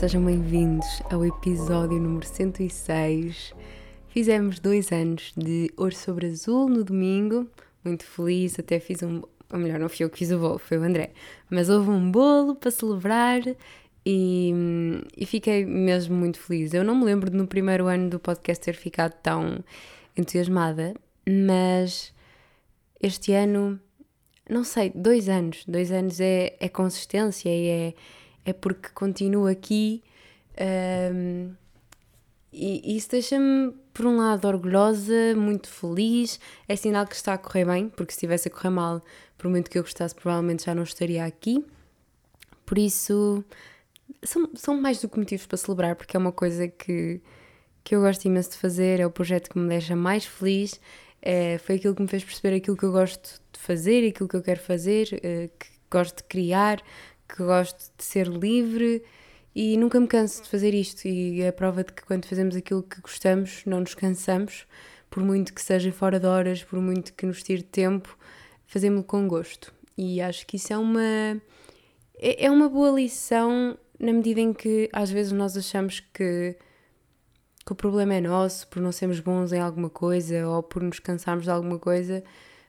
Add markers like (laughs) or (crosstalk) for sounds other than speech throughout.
Sejam bem-vindos ao episódio número 106. Fizemos dois anos de Ouro sobre Azul no domingo, muito feliz, até fiz um. Ou melhor, não fui eu que fiz o bolo, foi o André. Mas houve um bolo para celebrar e, e fiquei mesmo muito feliz. Eu não me lembro de no primeiro ano do podcast ter ficado tão entusiasmada, mas este ano, não sei, dois anos. Dois anos é, é consistência e é é porque continuo aqui um, e isso deixa-me, por um lado, orgulhosa, muito feliz. É sinal que está a correr bem, porque se estivesse a correr mal, por muito que eu gostasse, provavelmente já não estaria aqui. Por isso, são, são mais do que motivos para celebrar, porque é uma coisa que, que eu gosto imenso de fazer, é o projeto que me deixa mais feliz, é, foi aquilo que me fez perceber aquilo que eu gosto de fazer, aquilo que eu quero fazer, é, que gosto de criar, que gosto de ser livre e nunca me canso de fazer isto. E é a prova de que quando fazemos aquilo que gostamos, não nos cansamos, por muito que seja fora de horas, por muito que nos tire tempo, fazemos-lo com gosto. E acho que isso é uma, é, é uma boa lição na medida em que às vezes nós achamos que, que o problema é nosso por não sermos bons em alguma coisa ou por nos cansarmos de alguma coisa,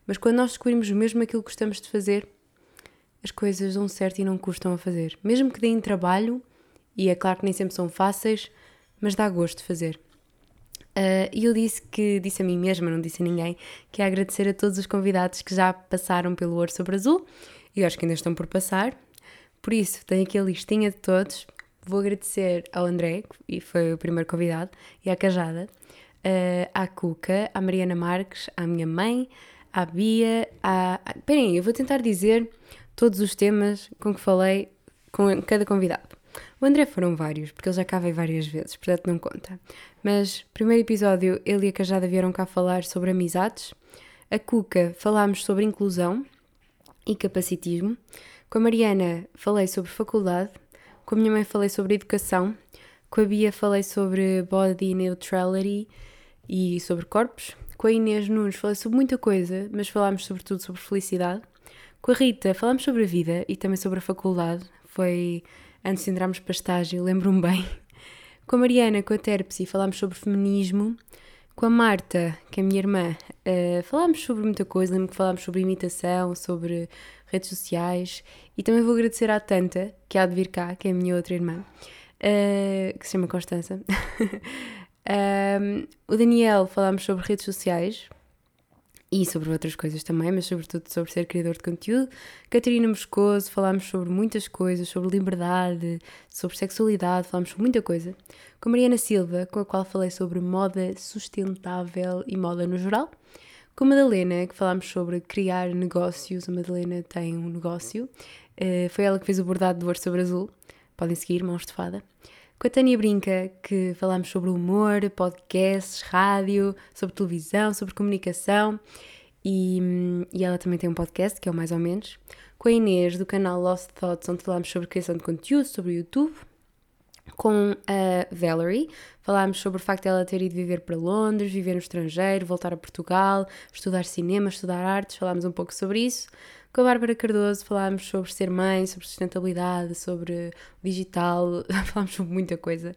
mas quando nós descobrimos mesmo aquilo que gostamos de fazer, as coisas dão certo e não custam a fazer. Mesmo que deem trabalho, e é claro que nem sempre são fáceis, mas dá gosto de fazer. Uh, e eu disse que, disse a mim mesma, não disse a ninguém, que é agradecer a todos os convidados que já passaram pelo Ouro sobre Azul e acho que ainda estão por passar. Por isso, tenho aqui a listinha de todos. Vou agradecer ao André, e foi o primeiro convidado, e à Cajada, uh, à Cuca, à Mariana Marques, à minha mãe, à Bia, à. Esperem, eu vou tentar dizer todos os temas com que falei com cada convidado. O André foram vários, porque ele já cá veio várias vezes, portanto não conta. Mas, primeiro episódio, ele e a Cajada vieram cá falar sobre amizades. A Cuca falámos sobre inclusão e capacitismo. Com a Mariana falei sobre faculdade. Com a minha mãe falei sobre educação. Com a Bia falei sobre body neutrality e sobre corpos. Com a Inês Nunes falei sobre muita coisa, mas falámos sobretudo sobre felicidade. Com a Rita falámos sobre a vida e também sobre a faculdade. Foi antes de entrarmos para estágio, lembro-me bem. Com a Mariana, com a Terpsi, falámos sobre feminismo. Com a Marta, que é a minha irmã, uh, falámos sobre muita coisa. Lembro que falámos sobre imitação, sobre redes sociais. E também vou agradecer à Tanta, que há de vir cá, que é a minha outra irmã, uh, que se chama Constança. (laughs) um, o Daniel, falámos sobre redes sociais e sobre outras coisas também, mas sobretudo sobre ser criador de conteúdo. Catarina Moscoso, falámos sobre muitas coisas, sobre liberdade, sobre sexualidade, falámos sobre muita coisa. Com a Mariana Silva, com a qual falei sobre moda sustentável e moda no geral. Com a Madalena, que falámos sobre criar negócios. A Madalena tem um negócio. Uh, foi ela que fez o bordado do ouro sobre azul. Podem seguir, mãos de fada com a Tânia Brinca, que falámos sobre humor, podcasts, rádio, sobre televisão, sobre comunicação e, e, ela também tem um podcast que é o Mais ou Menos. Com a Inês, do canal Lost Thoughts, onde falámos sobre criação de conteúdo, sobre o YouTube. Com a Valerie, falámos sobre o facto de ela ter ido viver para Londres, viver no estrangeiro, voltar a Portugal, estudar cinema, estudar artes, falámos um pouco sobre isso. Com a Bárbara Cardoso falámos sobre ser mãe, sobre sustentabilidade, sobre digital, (laughs) falámos sobre muita coisa.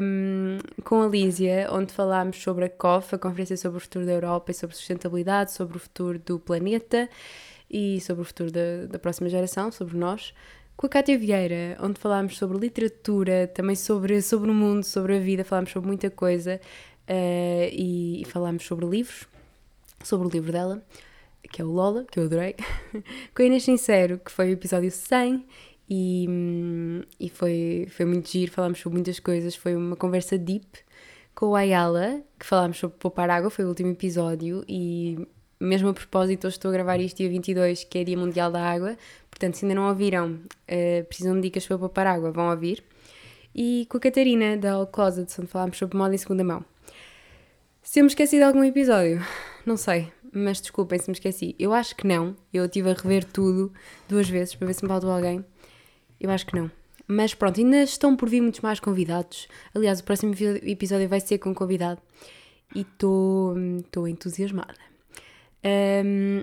Um, com a Lísia, onde falámos sobre a COF, a Conferência sobre o Futuro da Europa e sobre sustentabilidade, sobre o futuro do planeta e sobre o futuro da, da próxima geração, sobre nós. Com a Cátia Vieira, onde falámos sobre literatura, também sobre, sobre o mundo, sobre a vida, falámos sobre muita coisa uh, e, e falámos sobre livros, sobre o livro dela que é o Lola, que eu adorei, (laughs) com a Inês Sincero, que foi o episódio 100 e, hum, e foi, foi muito giro, falámos sobre muitas coisas, foi uma conversa deep com o Ayala, que falámos sobre poupar água, foi o último episódio e mesmo a propósito, hoje estou a gravar isto dia 22, que é Dia Mundial da Água, portanto se ainda não ouviram, uh, precisam de dicas para poupar água, vão ouvir. E com a Catarina, da All Closets, onde falámos sobre moda em segunda mão. Se eu me esqueci de algum episódio, não sei, mas desculpem se me esqueci. Eu acho que não. Eu estive a rever tudo duas vezes para ver se me faltou alguém. Eu acho que não. Mas pronto, ainda estão por vir muitos mais convidados. Aliás, o próximo episódio vai ser com um convidado e estou entusiasmada. Um,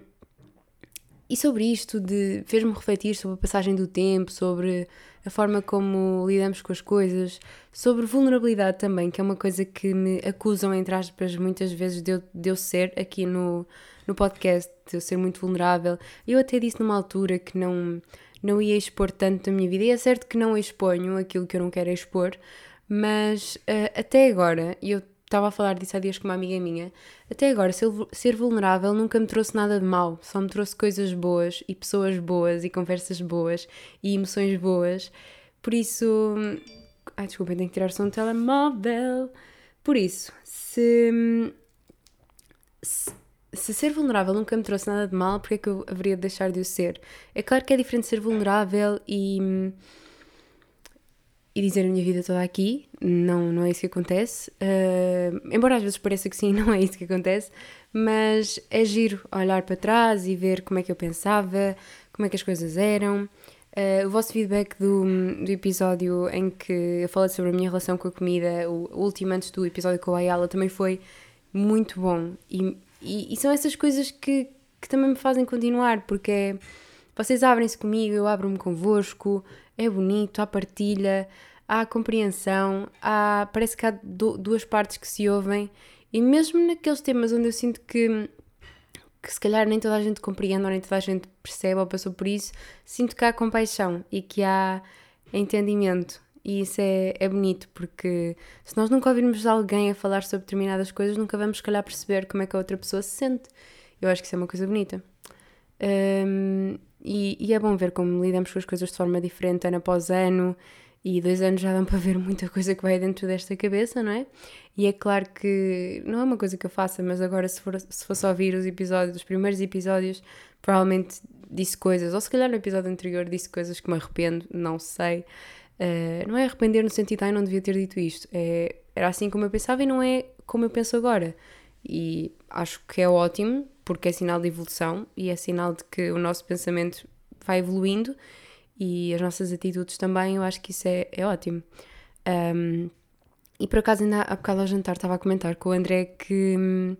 e sobre isto de fez-me refletir sobre a passagem do tempo, sobre a forma como lidamos com as coisas, sobre vulnerabilidade também, que é uma coisa que me acusam, entre aspas, muitas vezes de eu, de eu ser aqui no, no podcast, de eu ser muito vulnerável. Eu até disse numa altura que não, não ia expor tanto da minha vida, e é certo que não exponho aquilo que eu não quero expor, mas uh, até agora, e eu estava a falar disso há dias com uma amiga minha, até agora ser, vulnerável nunca me trouxe nada de mal, só me trouxe coisas boas e pessoas boas e conversas boas e emoções boas. Por isso. Ai, desculpem, tenho que tirar o som do telemóvel. Por isso, se, se, se, ser vulnerável nunca me trouxe nada de mal, porque é que eu haveria de deixar de o ser? É claro que é diferente ser vulnerável e e dizer a minha vida toda aqui. Não, não é isso que acontece. Uh, embora às vezes pareça que sim, (laughs) não é isso que acontece. Mas é giro olhar para trás e ver como é que eu pensava, como é que as coisas eram. Uh, o vosso feedback do, do episódio em que eu falei sobre a minha relação com a comida, o último antes do episódio com a Ayala, também foi muito bom. E, e, e são essas coisas que, que também me fazem continuar, porque é, vocês abrem-se comigo, eu abro-me convosco, é bonito, há partilha, há compreensão, há, parece que há do, duas partes que se ouvem e mesmo naqueles temas onde eu sinto que, que se calhar nem toda a gente compreende ou nem toda a gente percebe ou passou por isso, sinto que há compaixão e que há entendimento. E isso é, é bonito, porque se nós nunca ouvirmos alguém a falar sobre determinadas coisas, nunca vamos, se calhar, perceber como é que a outra pessoa se sente. Eu acho que isso é uma coisa bonita. Um, e, e, é bom ver como lidamos com as coisas de forma diferente ano após ano, e dois anos já dão para ver muita coisa que vai dentro desta cabeça, não é? E é claro que não é uma coisa que eu faça, mas agora se, for, se fosse ouvir os episódios, os primeiros episódios, provavelmente disse coisas, ou se calhar no episódio anterior disse coisas que me arrependo, não sei. Uh, não é arrepender no sentido, ai, não devia ter dito isto. É, era assim como eu pensava e não é como eu penso agora. E acho que é ótimo, porque é sinal de evolução e é sinal de que o nosso pensamento vai evoluindo e as nossas atitudes também, eu acho que isso é, é ótimo. Um, e por acaso, ainda há bocado ao jantar estava a comentar com o André que uh,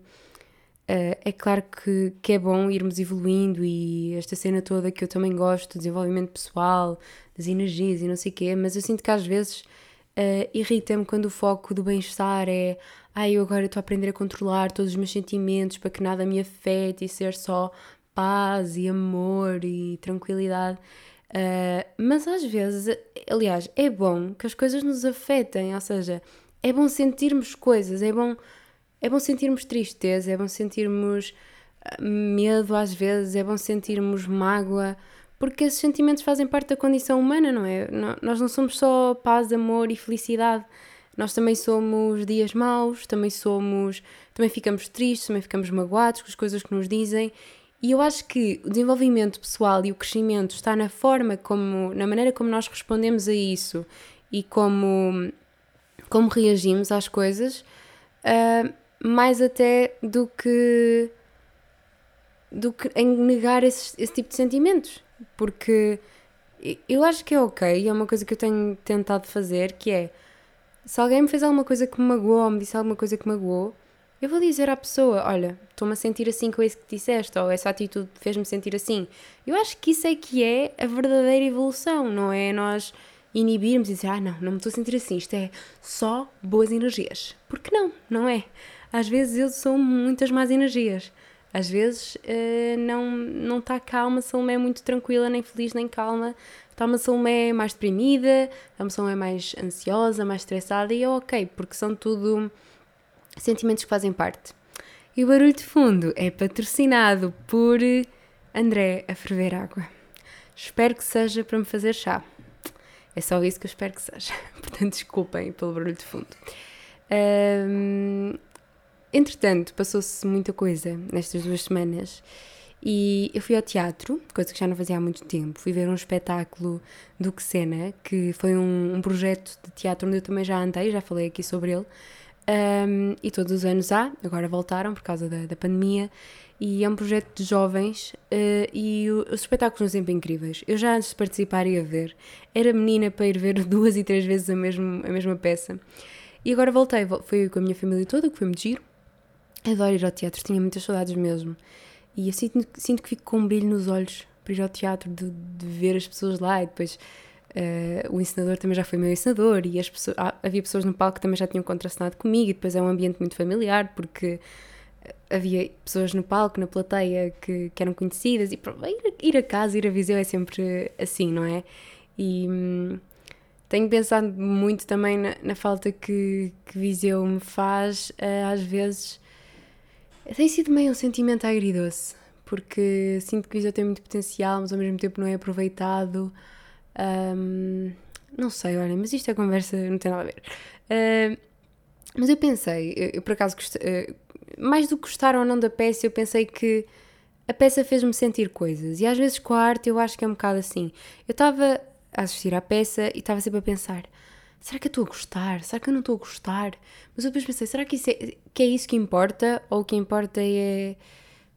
é claro que, que é bom irmos evoluindo e esta cena toda que eu também gosto, desenvolvimento pessoal, das energias e não sei o quê, mas eu sinto que às vezes uh, irrita-me quando o foco do bem-estar é ai, eu agora estou a aprender a controlar todos os meus sentimentos para que nada me afete e ser só paz e amor e tranquilidade. Uh, mas às vezes, aliás, é bom que as coisas nos afetem, ou seja, é bom sentirmos coisas, é bom, é bom sentirmos tristeza, é bom sentirmos ah, medo às vezes, é bom sentirmos mágoa, porque esses sentimentos fazem parte da condição humana, não é? Nós não somos só paz, amor e felicidade. Nós também somos dias maus, também somos, também ficamos tristes, também ficamos magoados com as coisas que nos dizem e eu acho que o desenvolvimento pessoal e o crescimento está na forma como, na maneira como nós respondemos a isso e como, como reagimos às coisas, uh, mais até do que, do que em negar esse, esse tipo de sentimentos. Porque eu acho que é ok, é uma coisa que eu tenho tentado fazer, que é se alguém me fez alguma coisa que me magoou ou me disse alguma coisa que me magoou, eu vou dizer à pessoa: Olha, estou-me a sentir assim com isso que disseste, ou essa atitude fez-me sentir assim. Eu acho que isso é que é a verdadeira evolução, não é nós inibirmos e dizer: Ah, não, não me estou a sentir assim, isto é só boas energias. Porque não, não é. Às vezes eu sou muitas más energias. Às vezes uh, não não está calma, a Salomé é muito tranquila, nem feliz, nem calma. Está uma Salomé mais deprimida, a uma Salomé mais ansiosa, mais estressada, e é ok, porque são tudo sentimentos que fazem parte. E o barulho de fundo é patrocinado por André a ferver água. Espero que seja para me fazer chá. É só isso que eu espero que seja. (laughs) Portanto, desculpem pelo barulho de fundo. Um, entretanto, passou-se muita coisa nestas duas semanas e eu fui ao teatro, coisa que já não fazia há muito tempo. Fui ver um espetáculo do Xena, que foi um, um projeto de teatro onde eu também já andei, já falei aqui sobre ele. Um, e todos os anos há, agora voltaram por causa da, da pandemia, e é um projeto de jovens uh, e o, os espetáculos são sempre incríveis. Eu já antes de participar ia ver, era menina para ir ver (laughs) duas e três vezes a, mesmo, a mesma peça. E agora voltei, fui com a minha família toda, que foi muito giro. Adoro ir ao teatro, tinha muitas saudades mesmo. E eu sinto, sinto que fico com um brilho nos olhos para ir ao teatro, de, de ver as pessoas lá e depois uh, o ensinador também já foi meu ensinador e as pessoas, havia pessoas no palco que também já tinham contracenado comigo e depois é um ambiente muito familiar porque havia pessoas no palco, na plateia que, que eram conhecidas e ir, ir a casa, ir a Viseu é sempre assim, não é? E hum, tenho pensado muito também na, na falta que, que Viseu me faz, uh, às vezes tem sido meio um sentimento agridoce, porque sinto que Viseu tem muito potencial, mas ao mesmo tempo não é aproveitado. Um, não sei, olha, mas isto é conversa, não tem nada a ver. Uh, mas eu pensei, eu, eu por acaso, uh, mais do que gostar ou não da peça, eu pensei que a peça fez-me sentir coisas. E às vezes com a arte eu acho que é um bocado assim. Eu estava a assistir à peça e estava sempre a pensar: será que eu estou a gostar? Será que eu não estou a gostar? Mas eu depois pensei: será que, é, que é isso que importa? Ou o que importa é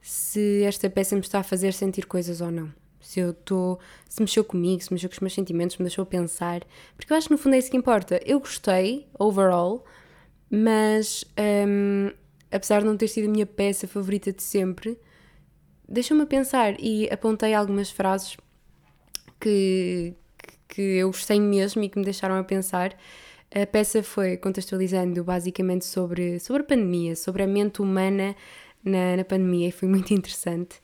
se esta peça me está a fazer sentir coisas ou não? Se eu estou. se mexeu comigo, se mexeu com os meus sentimentos, me deixou pensar. Porque eu acho que no fundo é isso que importa. Eu gostei, overall, mas um, apesar de não ter sido a minha peça favorita de sempre, deixou-me pensar e apontei algumas frases que, que eu gostei mesmo e que me deixaram a pensar. A peça foi contextualizando basicamente sobre, sobre a pandemia, sobre a mente humana na, na pandemia e foi muito interessante.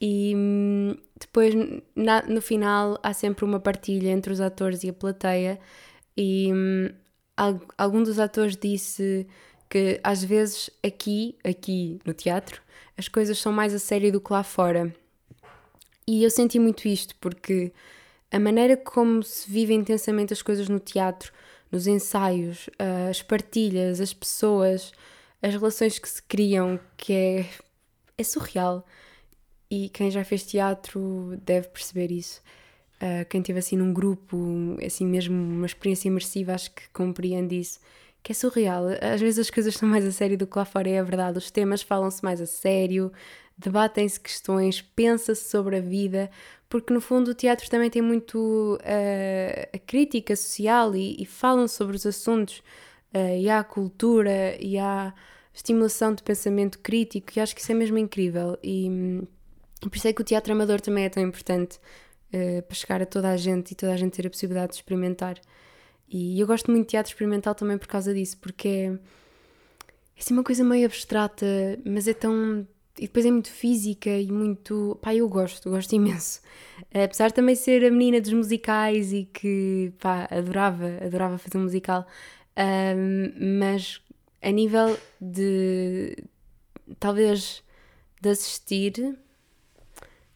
E hum, depois, na, no final, há sempre uma partilha entre os atores e a plateia, e hum, algum dos atores disse que às vezes aqui, aqui no teatro, as coisas são mais a sério do que lá fora. E eu senti muito isto, porque a maneira como se vive intensamente as coisas no teatro, nos ensaios, as partilhas, as pessoas, as relações que se criam, que é, é surreal. E quem já fez teatro deve perceber isso. Uh, quem esteve assim num grupo, assim mesmo uma experiência imersiva, acho que compreende isso. Que é surreal. Às vezes as coisas são mais a sério do que lá fora, é a verdade. Os temas falam-se mais a sério, debatem-se questões, pensa-se sobre a vida, porque no fundo o teatro também tem muito uh, a crítica social e, e, falam sobre os assuntos, uh, e há cultura, e há estimulação de pensamento crítico, e acho que isso é mesmo incrível. E, hum, por isso é que o teatro amador também é tão importante uh, para chegar a toda a gente e toda a gente ter a possibilidade de experimentar. E eu gosto muito de teatro experimental também por causa disso, porque é, é assim uma coisa meio abstrata, mas é tão e depois é muito física e muito. pá, eu gosto, gosto imenso. Apesar de também ser a menina dos musicais e que, pá, adorava, adorava fazer um musical, um, mas a nível de. talvez de assistir,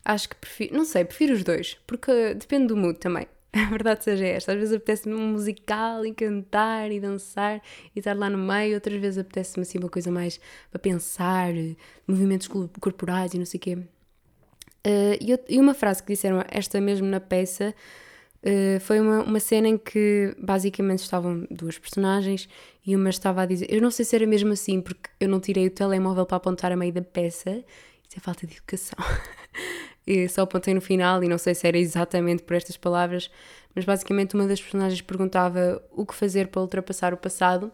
acho que prefiro. não sei, prefiro os dois, porque depende do mood também. (laughs) A verdade seja esta. Às vezes apetece-me um musical e cantar e dançar e estar lá no meio, outras vezes apetece-me assim uma coisa mais para pensar, movimentos corporais e não sei o quê. Uh, e, uma frase que disseram, esta mesmo na peça, uh, foi uma, uma cena em que basicamente estavam duas personagens e uma estava a dizer. Eu não sei se era mesmo assim, porque eu não tirei o telemóvel para apontar a meio da peça. Isso é falta de educação. (laughs) e só apontei no final e não sei se era exatamente por estas palavras, mas basicamente uma das personagens perguntava o que fazer para ultrapassar o passado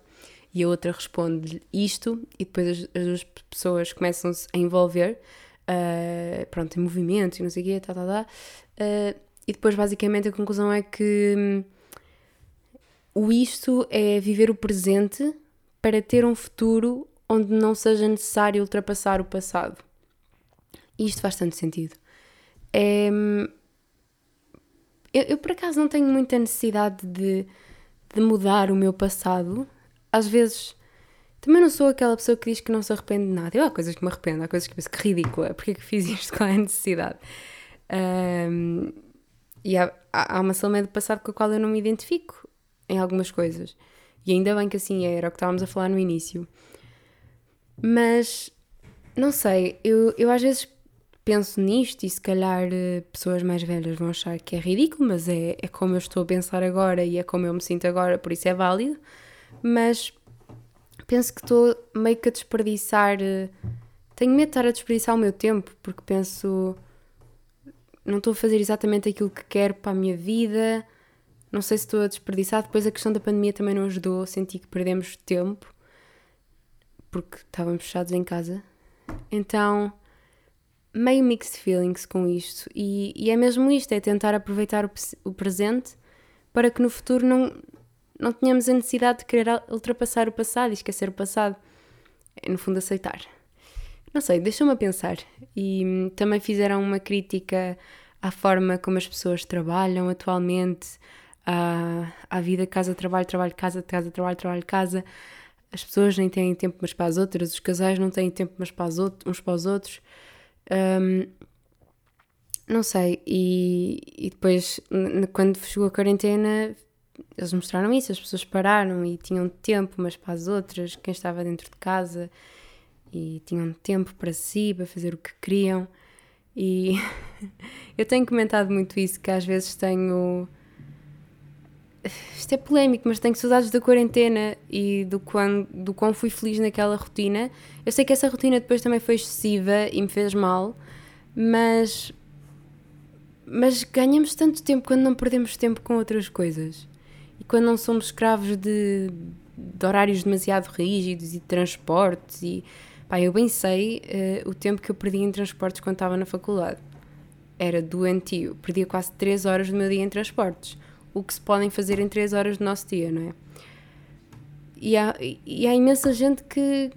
e a outra responde isto e depois as, as duas pessoas começam-se a envolver, uh, pronto, em movimento e não sei o quê, tá, tá, tá. Uh, e depois basicamente a conclusão é que hum, o isto é viver o presente para ter um futuro onde não seja necessário ultrapassar o passado. E isto faz tanto sentido. É, eu, eu, por acaso não tenho muita necessidade de, de mudar o meu passado. Às vezes também não sou aquela pessoa que diz que não se arrepende de nada. Eu há coisas que me arrependo, há coisas que penso que ridícula, porque é que fiz (laughs) isto, é a necessidade? Um, e há, há uma Salomé do passado com a qual eu não me identifico em algumas coisas. E ainda bem que assim era o que estávamos a falar no início. Mas, não sei, eu, eu às vezes penso nisto e se calhar eh, pessoas mais velhas vão achar que é ridículo, mas é, é como eu estou a pensar agora e é como eu me sinto agora, por isso é válido. Mas penso que estou meio que a desperdiçar. Eh, tenho medo de estar a desperdiçar o meu tempo, porque penso. Não estou a fazer exatamente aquilo que quero para a minha vida. Não sei se estou a desperdiçar. Depois a questão da pandemia também não ajudou. Senti que perdemos tempo, porque estávamos fechados em casa. Então meio mixed feelings com isto. E, e é mesmo isto: é tentar aproveitar o, o, presente para que no futuro não, não tenhamos a necessidade de querer ultrapassar o passado e esquecer o passado. É, no fundo, aceitar. Não sei, deixa-me a pensar. E hum, também fizeram uma crítica à forma como as pessoas trabalham atualmente, à, à vida casa, trabalho, trabalho, casa, casa, trabalho, trabalho, casa. As pessoas nem têm tempo umas para as outras, os casais não têm tempo umas para os outros, uns para os outros. Um, não sei, e, e depois, quando chegou a quarentena, eles mostraram isso, as pessoas pararam e tinham tempo umas para as outras, quem estava dentro de casa, e tinham tempo para si, para fazer o que queriam. E (laughs) eu tenho comentado muito isso, que às vezes tenho. Isto é polémico, mas tenho saudades da quarentena e do quão, do quão fui feliz naquela rotina. Eu sei que essa rotina depois também foi excessiva e me fez mal, mas. Mas ganhamos tanto tempo quando não perdemos tempo com outras coisas. E quando não somos escravos de, de horários demasiado rígidos e de transportes e Pá, eu bem sei uh, o tempo que eu perdi em transportes quando estava na faculdade. Era doentio. Perdia quase 3 horas do meu dia em transportes. O que se podem fazer em 3 horas do nosso dia, não é? E há, e há imensa gente que,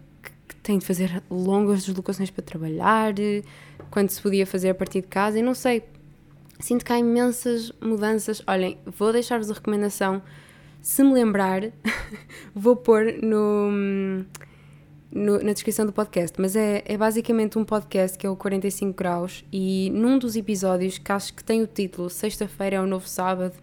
que tem de fazer longas deslocações para trabalhar, quando se podia fazer a partir de casa, e não sei. Sinto que há imensas mudanças. Olhem, vou deixar-vos a recomendação. Se me lembrar, (laughs) vou pôr no no, na descrição do podcast, mas é, é basicamente um podcast que é o 45 Graus e num dos episódios que acho que tem o título Sexta-feira é o novo sábado,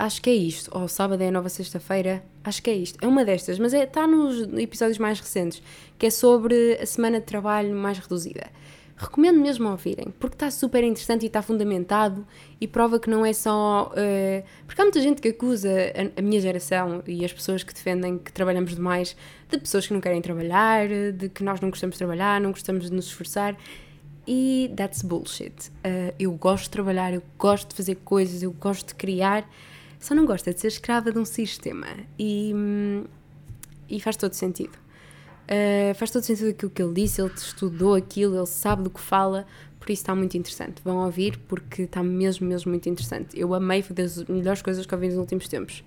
acho que é isto, ou sábado é a nova sexta-feira, acho que é isto, é uma destas, mas está é, tá nos episódios mais recentes, que é sobre a semana de trabalho mais reduzida. Recomendo mesmo ouvirem, porque está super interessante e está fundamentado e prova que não é só. Uh, porque há muita gente que acusa a, a, minha geração e as pessoas que defendem que trabalhamos demais de pessoas que não querem trabalhar, de que nós não gostamos de trabalhar, não gostamos de nos esforçar. E that's bullshit. Uh, eu gosto de trabalhar, eu gosto de fazer coisas, eu gosto de criar, só não gosto é de ser escrava de um sistema. E, hum, e faz todo sentido. Uh, faz todo sentido aquilo que ele disse, ele estudou aquilo, ele sabe do que fala, por isso está muito interessante. Vão ouvir porque está mesmo, mesmo muito interessante. Eu amei, foi das melhores coisas que ouvi nos últimos tempos.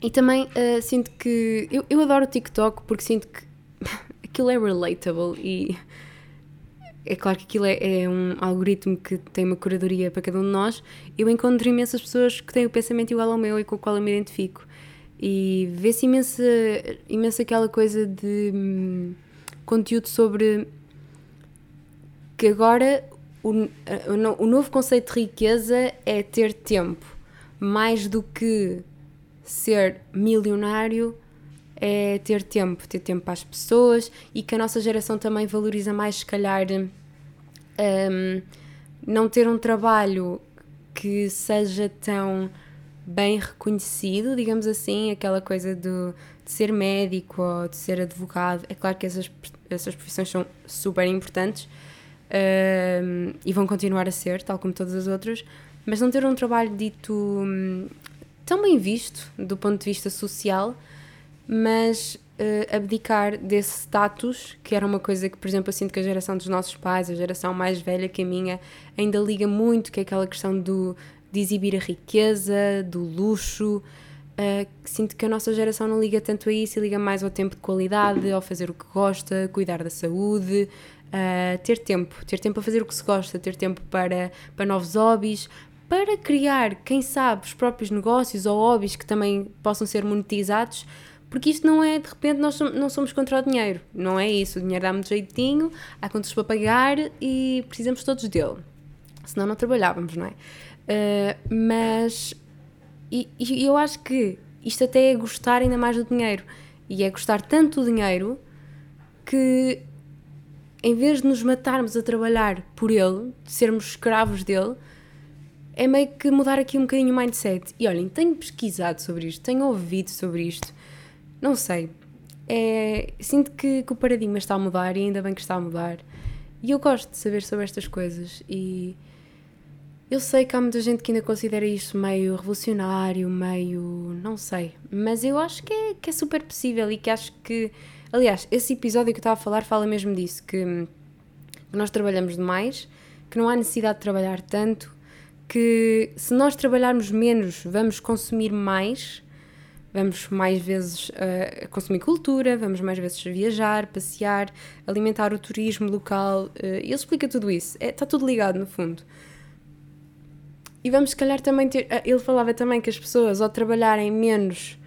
E também uh, sinto que. Eu, eu adoro o TikTok porque sinto que (laughs) aquilo é relatable e. É claro que aquilo é, é, um algoritmo que tem uma curadoria para cada um de nós. Eu encontro imensas pessoas que têm o pensamento igual ao meu e com o qual eu me identifico. E vê-se imensa, imensa aquela coisa de hum, conteúdo sobre que agora o, o, novo conceito de riqueza é ter tempo, mais do que ser milionário é ter tempo, ter tempo para as pessoas e que a nossa geração também valoriza mais, se calhar, um, não ter um trabalho que seja tão bem reconhecido, digamos assim, aquela coisa do, de ser médico ou de ser advogado. É claro que essas, essas profissões são super importantes uh, e vão continuar a ser, tal como todas as outras, mas não ter um trabalho dito um, tão bem visto do ponto de vista social, mas uh, abdicar desse status, que era uma coisa que, por exemplo, eu sinto que a geração dos nossos pais, a geração mais velha que a minha, ainda liga muito, que é aquela questão do de exibir a riqueza, do luxo. Uh, sinto que a nossa geração não liga tanto a isso e liga mais ao tempo de qualidade, ao fazer o que gosta, cuidar da saúde, uh, ter tempo, ter tempo para fazer o que se gosta, ter tempo para, para novos hobbies, para criar, quem sabe, os próprios negócios ou hobbies que também possam ser monetizados, porque isto não é de repente nós não somos contra o dinheiro, não é isso. O dinheiro dá-me de jeitinho, há contas para pagar e precisamos todos dele, senão não trabalhávamos, não é? Uh, mas e, e, eu acho que isto até é gostar ainda mais do dinheiro. E é gostar tanto do dinheiro que em vez de nos matarmos a trabalhar por ele, de sermos escravos dele, é meio que mudar aqui um bocadinho o mindset. E olhem, tenho pesquisado sobre isto, tenho ouvido sobre isto, não sei. É, sinto que, que o paradigma está a mudar e ainda bem que está a mudar. E eu gosto de saber sobre estas coisas e eu sei que há muita gente que ainda considera isto meio revolucionário, meio. não sei. Mas eu acho que é, que é super possível e que acho que. Aliás, esse episódio que eu estava a falar fala mesmo disso, que que nós trabalhamos demais, que não há necessidade de trabalhar tanto, que se nós trabalharmos menos, vamos consumir mais, vamos mais vezes uh, consumir cultura, vamos mais vezes viajar, passear, alimentar o turismo local. Uh, ele explica tudo isso. É, está tudo ligado, no fundo. E vamos, se calhar, também ter. Uh, ele falava também que as pessoas, ao trabalharem menos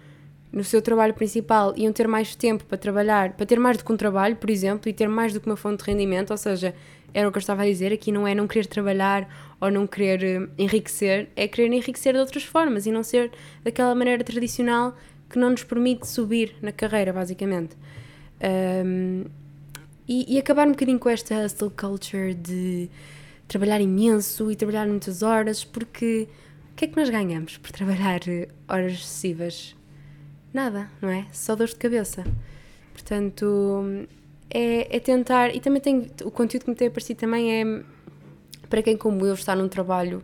no seu trabalho principal, iam ter mais tempo para trabalhar, para ter mais do que um trabalho, por exemplo, e ter mais do que uma fonte de rendimento. Ou seja, era o que eu estava a dizer. Aqui não é não querer trabalhar ou não querer enriquecer, é querer enriquecer de outras formas e não ser daquela maneira tradicional que não nos permite subir na carreira, basicamente. Um, e, e, acabar um bocadinho com esta hustle culture de trabalhar imenso e trabalhar muitas horas, porque o que é que nós ganhamos por trabalhar horas excessivas? Nada, não é? Só dor de cabeça. Portanto, é, é tentar. E também tem. O conteúdo que me tem aparecido também é para quem, como eu, está num trabalho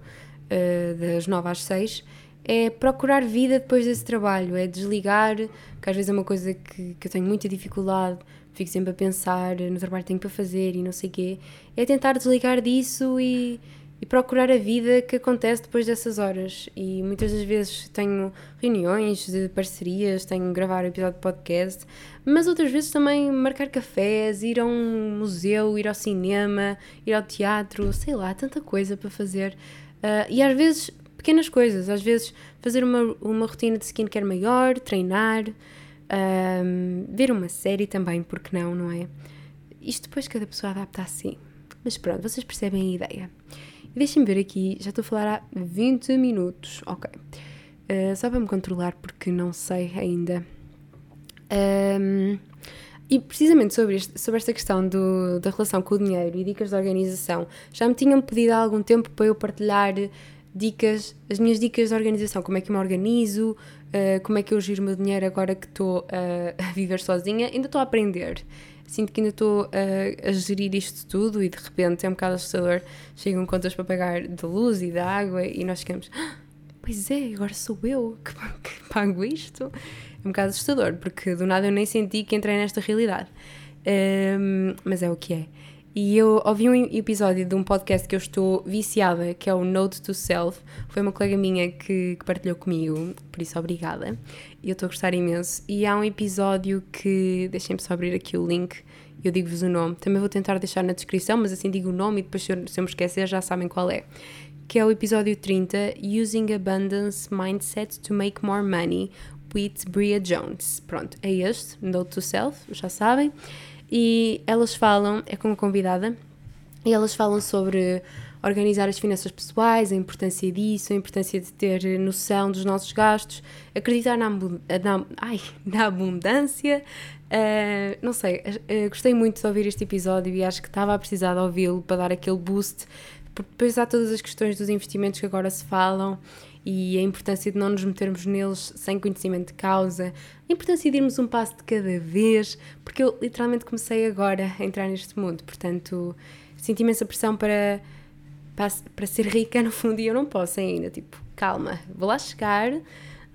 uh, das 9 às 6 é procurar vida depois desse trabalho, é desligar, que às vezes é uma coisa que, que eu tenho muita dificuldade, fico sempre a pensar no trabalho que tenho para fazer e não sei o quê, é tentar desligar disso e, e procurar a vida que acontece depois dessas horas. E muitas das vezes tenho reuniões de parcerias, tenho gravar um episódio de podcast, mas outras vezes também marcar cafés, ir a um museu, ir ao cinema, ir ao teatro, sei lá, tanta coisa para fazer. Uh, e às vezes pequenas coisas, às vezes fazer uma, uma rotina de skincare maior, treinar, um, ver uma série também, porque não, não é? Isto depois cada pessoa adapta assim. Mas pronto, vocês percebem a ideia. E deixem-me ver aqui, já estou a falar há 20 minutos, ok. Uh, só para me controlar, porque não sei ainda. Um, e precisamente sobre, este, sobre esta questão do, da relação com o dinheiro e dicas de organização, já me tinham pedido há algum tempo para eu partilhar dicas, as minhas dicas de organização, como é que eu me organizo, uh, como é que eu giro o meu dinheiro agora que estou uh, (laughs) a viver sozinha, ainda estou a aprender. Sinto que ainda estou uh, a gerir isto tudo e de repente é um bocado assustador. Chegam contas para pagar de luz e de água e nós ficamos, ah, pois é, agora sou eu que, (laughs) que pago isto. É um bocado assustador porque do nada eu nem senti que entrei nesta realidade. Um, mas é o que é. E eu ouvi um episódio de um podcast que eu estou viciada, que é o Note to Self. Foi uma colega minha que, que partilhou comigo, por isso obrigada. E eu estou a gostar imenso. E há um episódio que. Deixem-me só abrir aqui o link, eu digo-vos o nome. Também vou tentar deixar na descrição, mas assim digo o nome e depois, se eu, se eu me esquecer, já sabem qual é. Que é o episódio 30, Using Abundance Mindset to Make More Money, with Bria Jones. Pronto, é este, Note to Self, já sabem e elas falam, é como convidada, e elas falam sobre organizar as finanças pessoais, a importância disso, a importância de ter noção dos nossos gastos, acreditar na, na, ai, (laughs) na abundância. Uh, não sei, uh, gostei muito de ouvir este episódio e acho que estava a precisar de ouvi-lo para dar aquele boost, porque depois há todas as questões dos investimentos que agora se falam e a importância de não nos metermos neles sem conhecimento de causa, a importância de irmos um passo de cada vez, porque eu literalmente comecei agora a entrar neste mundo, portanto senti imensa pressão para, para, para ser rica (laughs) no fundo e eu não posso ainda, tipo, calma, vou lá chegar,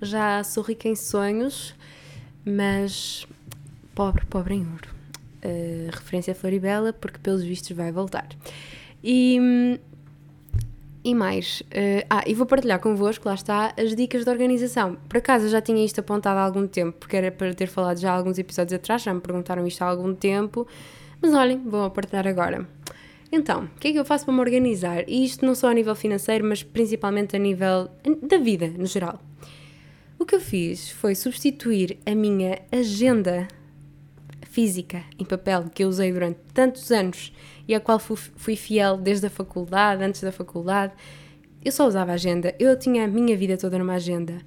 já sou rica em sonhos, mas pobre, pobre em ouro. Uh, referência a Floribela, porque pelos vistos vai voltar. E hum, e mais, uh, ah, e vou partilhar convosco, lá está, as dicas de organização. Por acaso eu já tinha isto apontado há algum tempo, porque era para ter falado já há alguns episódios atrás, já me perguntaram isto há algum tempo, mas olhem, vou partilhar agora. Então, o que é que eu faço para me organizar? E isto não só a nível financeiro, mas principalmente a nível da vida, no geral. O que eu fiz foi substituir a minha agenda física em papel que eu usei durante tantos anos e a qual fui fiel desde a faculdade, antes da faculdade. Eu só usava agenda, eu tinha a minha vida toda numa agenda.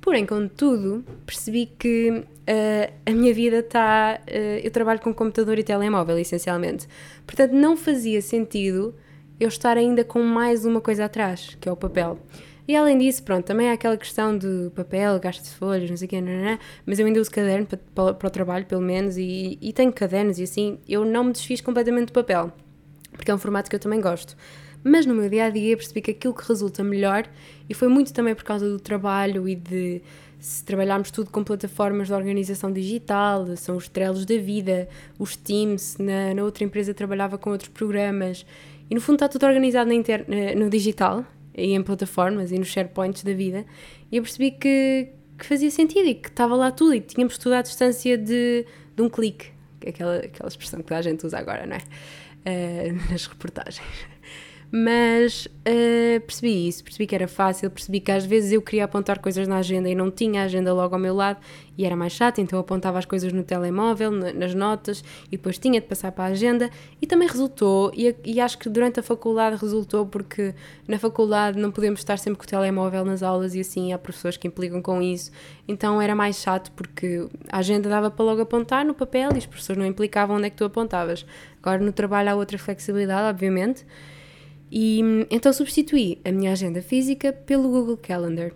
Porém, contudo, percebi que uh, a minha vida está. Uh, eu trabalho com computador e telemóvel, essencialmente. Portanto, não fazia sentido eu estar ainda com mais uma coisa atrás, que é o papel. E além disso, pronto, também há aquela questão de papel, gasto de folhas, não sei o quê, não, não, não, mas eu ainda uso caderno para, para, para, o trabalho, pelo menos, e, e tenho cadernos e assim, eu não me desfiz completamente do papel, porque é um formato que eu também gosto. mas no meu dia a dia percebi que aquilo que resulta melhor, e foi muito também por causa do trabalho e de se trabalharmos tudo com plataformas de organização digital, são os Trellos da vida, os Teams, na, na outra empresa trabalhava com outros programas, e no fundo está tudo organizado inter, no digital, e em plataformas e nos SharePoints da vida, e eu percebi que, que fazia sentido e que estava lá tudo e tínhamos tudo à distância de, de um clique, é aquela, aquela expressão que a gente usa agora, não é? Uh, (laughs) nas reportagens. Mas uh, percebi isso, percebi que era fácil, percebi que às vezes eu queria apontar coisas na agenda e não tinha a agenda logo ao meu lado e era mais chato, então eu apontava as coisas no telemóvel, nas notas e depois tinha de passar para a agenda e também resultou e, e acho que durante a faculdade resultou porque na faculdade não podemos estar sempre com o telemóvel nas aulas e assim há professores que implicam com isso, então era mais chato porque a agenda dava para logo apontar no papel e os professores não implicavam onde é que tu apontavas. Agora no trabalho há outra flexibilidade, obviamente. E então substituí a minha agenda física pelo Google Calendar.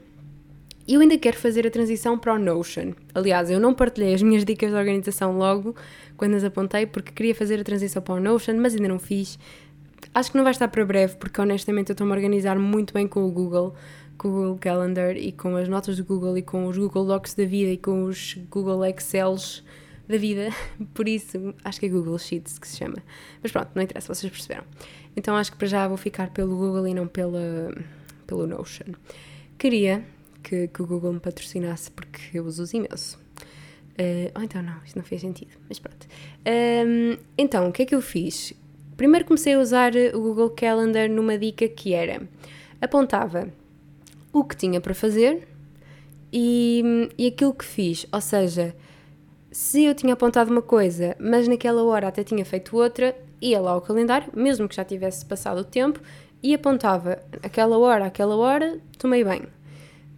E eu ainda quero fazer a transição para o Notion. Aliás, eu não partilhei as minhas dicas de organização logo quando as apontei, porque queria fazer a transição para o Notion, mas ainda não fiz. Acho que não vai estar para breve, porque honestamente eu estou-me a organizar muito bem com o Google, com o Google Calendar e com as notas do Google e com os Google Docs da vida e com os Google Excels da vida. (laughs) Por isso, acho que é Google Sheets que se chama. Mas pronto, não interessa, vocês perceberam. Então acho que para já vou ficar pelo Google e não pela, pelo Notion. Queria que, que o Google me patrocinasse porque eu uso imenso. Uh, oh, então não, isto não fez sentido, mas pronto. Um, ehm, então, o que é que eu fiz? Primeiro comecei a usar o Google Calendar numa dica que era apontava o que tinha para fazer e, e aquilo que fiz, ou seja, se eu tinha apontado uma coisa, mas naquela hora até tinha feito outra, ia lá ao calendário, mesmo que já tivesse passado o tempo, e apontava aquela hora, aquela hora, tomei banho.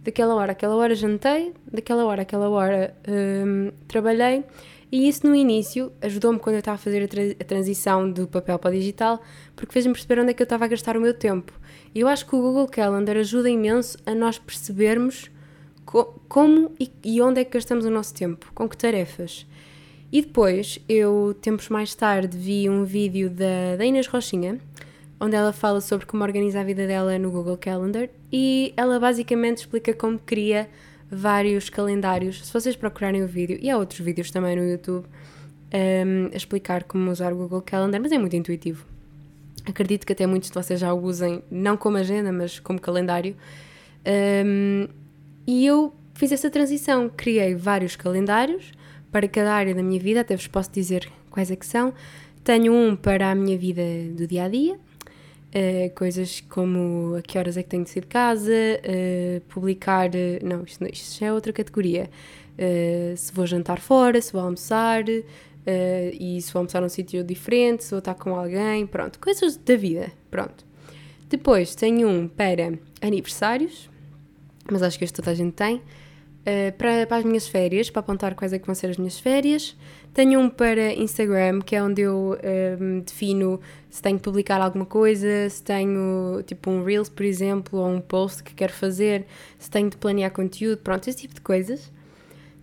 Daquela hora, aquela hora jantei, daquela hora, aquela hora hum, trabalhei. E isso no início ajudou-me quando eu estava a fazer a, tra a, transição do papel para o digital, porque fez-me perceber onde é que eu estava a gastar o meu tempo. E eu acho que o Google Calendar ajuda imenso a nós percebermos co como e, e onde é que gastamos o nosso tempo, com que tarefas. E depois, eu, tempos mais tarde, vi um vídeo da, da Inês Rochinha, onde ela fala sobre como organiza a vida dela no Google Calendar e ela basicamente explica como cria vários calendários. Se vocês procurarem o vídeo, e há outros vídeos também no YouTube, um, a explicar como usar o Google Calendar, mas é muito intuitivo. Acredito que até muitos de vocês já o usem, não como agenda, mas como calendário. Um, e eu fiz essa transição, criei vários calendários para cada área da minha vida, até vos posso dizer quais é que são. Tenho um para a minha vida do dia a dia, uh, coisas como a que horas é que tenho de sair de casa, uh, publicar. Uh, não, isto, isto, já é outra categoria. se vou jantar fora, se vou almoçar, e se vou almoçar num sítio diferente, se vou estar com alguém, pronto, coisas da vida, pronto. Depois tenho um para aniversários, mas acho que este toda a gente tem. Uh, para, para as minhas férias, para apontar quais é que vão ser as minhas férias. Tenho um para Instagram, que é onde eu um, ehm, defino se tenho que publicar alguma coisa, se tenho tipo um Reels, por exemplo, ou um post que quero fazer, se tenho de planear conteúdo, pronto, esse tipo de coisas.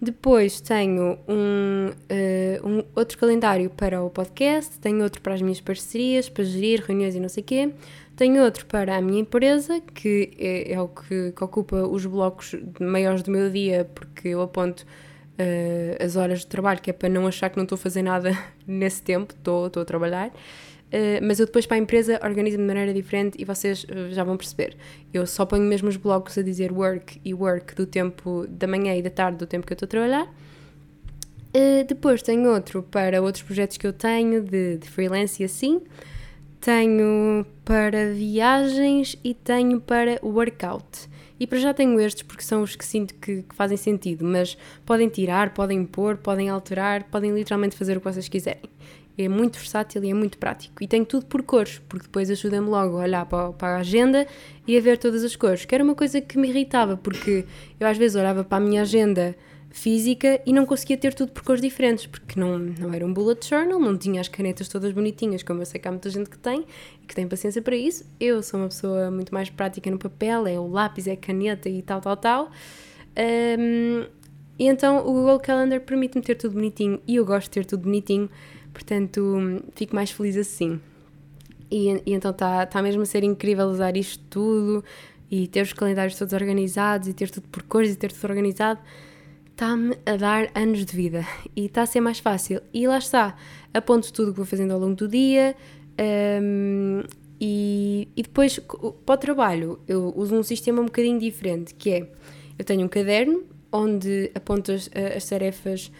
Depois tenho um, uh, um outro calendário para o podcast, tenho outro para as minhas parcerias, para gerir reuniões e não sei o quê. Tenho outro para a minha empresa, que é, é o que, que, ocupa os blocos maiores do meu dia, porque eu aponto uh, as horas de trabalho, que é para não achar que não estou a fazer nada (laughs) nesse tempo, estou, a trabalhar. Uh, mas eu depois para a empresa organizo de maneira diferente e vocês uh, já vão perceber. Eu só ponho mesmo os blocos a dizer work e work do tempo da manhã e da tarde do tempo que eu estou a trabalhar. Uh, depois tenho outro para outros projetos que eu tenho de, de freelance e assim tenho para viagens e tenho para workout. E para já tenho estes porque são os que sinto que, que, fazem sentido, mas podem tirar, podem pôr, podem alterar, podem literalmente fazer o que vocês quiserem. É muito versátil e é muito prático. E tenho tudo por cores, porque depois ajuda-me logo a olhar para, para a agenda e a ver todas as cores. Que era uma coisa que me irritava, porque eu às vezes olhava para a minha agenda física e não conseguia ter tudo por cores diferentes, porque não, não era um bullet journal, não tinha as canetas todas bonitinhas, como eu sei que há muita gente que tem e que tem paciência para isso. Eu sou uma pessoa muito mais prática no papel, é o lápis, é a caneta e tal, tal, tal. Um, e então o Google Calendar permite-me ter tudo bonitinho e eu gosto de ter tudo bonitinho, portanto fico mais feliz assim. E, e então está tá mesmo a ser incrível usar isto tudo e ter os calendários todos organizados e ter tudo por cores e ter tudo organizado. Está-me a dar anos de vida e está a ser mais fácil. E lá está, aponto tudo o que vou fazendo ao longo do dia. Um, e, e depois, para o trabalho, eu uso um sistema um bocadinho diferente, que é, eu tenho um caderno onde aponto as, as tarefas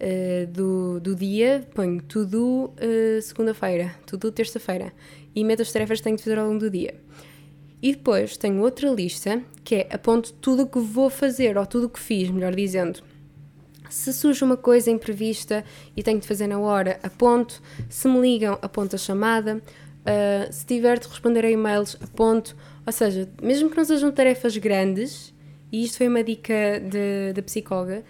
uh, do, do dia, ponho tudo uh, segunda-feira, tudo terça-feira, e meto as tarefas que tenho de fazer ao longo do dia. E depois tenho outra lista, que é aponto tudo o que vou fazer, ou tudo o que fiz, melhor dizendo. Se surge uma coisa imprevista e tenho de fazer na hora, aponto. Se me ligam, aponto a chamada. Uh, se tiver de responder a e-mails, aponto. Ou seja, mesmo que não sejam tarefas grandes, e isto foi uma dica da psicóloga,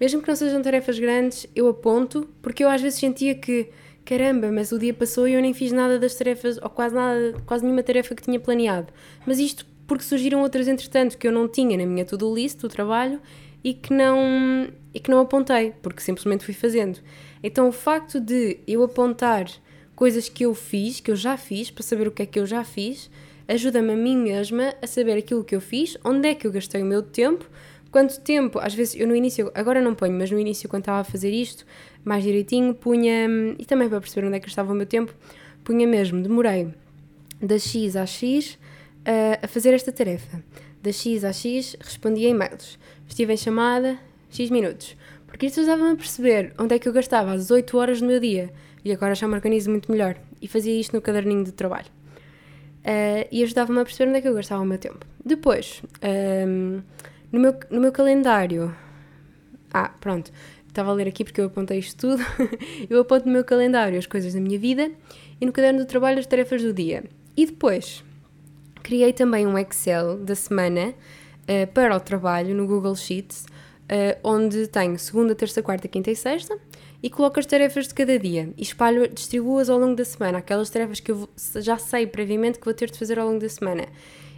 mesmo que não sejam tarefas grandes, eu aponto, porque eu às vezes sentia que, caramba, mas o dia passou e eu nem fiz nada das tarefas, ou quase nada, quase nenhuma tarefa que tinha planeado. Mas isto porque surgiram outras entretanto que eu não tinha na minha to-do list do trabalho e que não e que não apontei, porque simplesmente fui fazendo. Então o facto de eu apontar coisas que eu fiz, que eu já fiz, para saber o que é que eu já fiz, ajuda-me a mim mesma a saber aquilo que eu fiz, onde é que eu gastei o meu tempo, quanto tempo, às vezes eu no início, agora não ponho, mas no início quando estava a fazer isto, mais direitinho, punha, e também para perceber onde é que estava o meu tempo, punha mesmo, demorei das X às X uh, a fazer esta tarefa. Das X às X respondia e-mails. Estive em chamada X minutos. Porque isto ajudava-me a perceber onde é que eu gastava as 8 horas do meu dia e agora já me organizo muito melhor. E fazia isto no caderninho de trabalho. Uh, e ajudava-me a perceber onde é que eu gastava o meu tempo. Depois, um, ehm, no, meu, no meu calendário. Ah, pronto. Estava a ler aqui porque eu apontei isto tudo. (laughs) eu aponto no meu calendário as coisas da minha vida e no caderno do trabalho as tarefas do dia. E depois, criei também um Excel da semana uh, para o trabalho no Google Sheets, uh, onde tenho segunda, terça, quarta, quinta e sexta e coloco as tarefas de cada dia e espalho, distribuo-as ao longo da semana, aquelas tarefas que eu já sei previamente que vou ter de fazer ao longo da semana.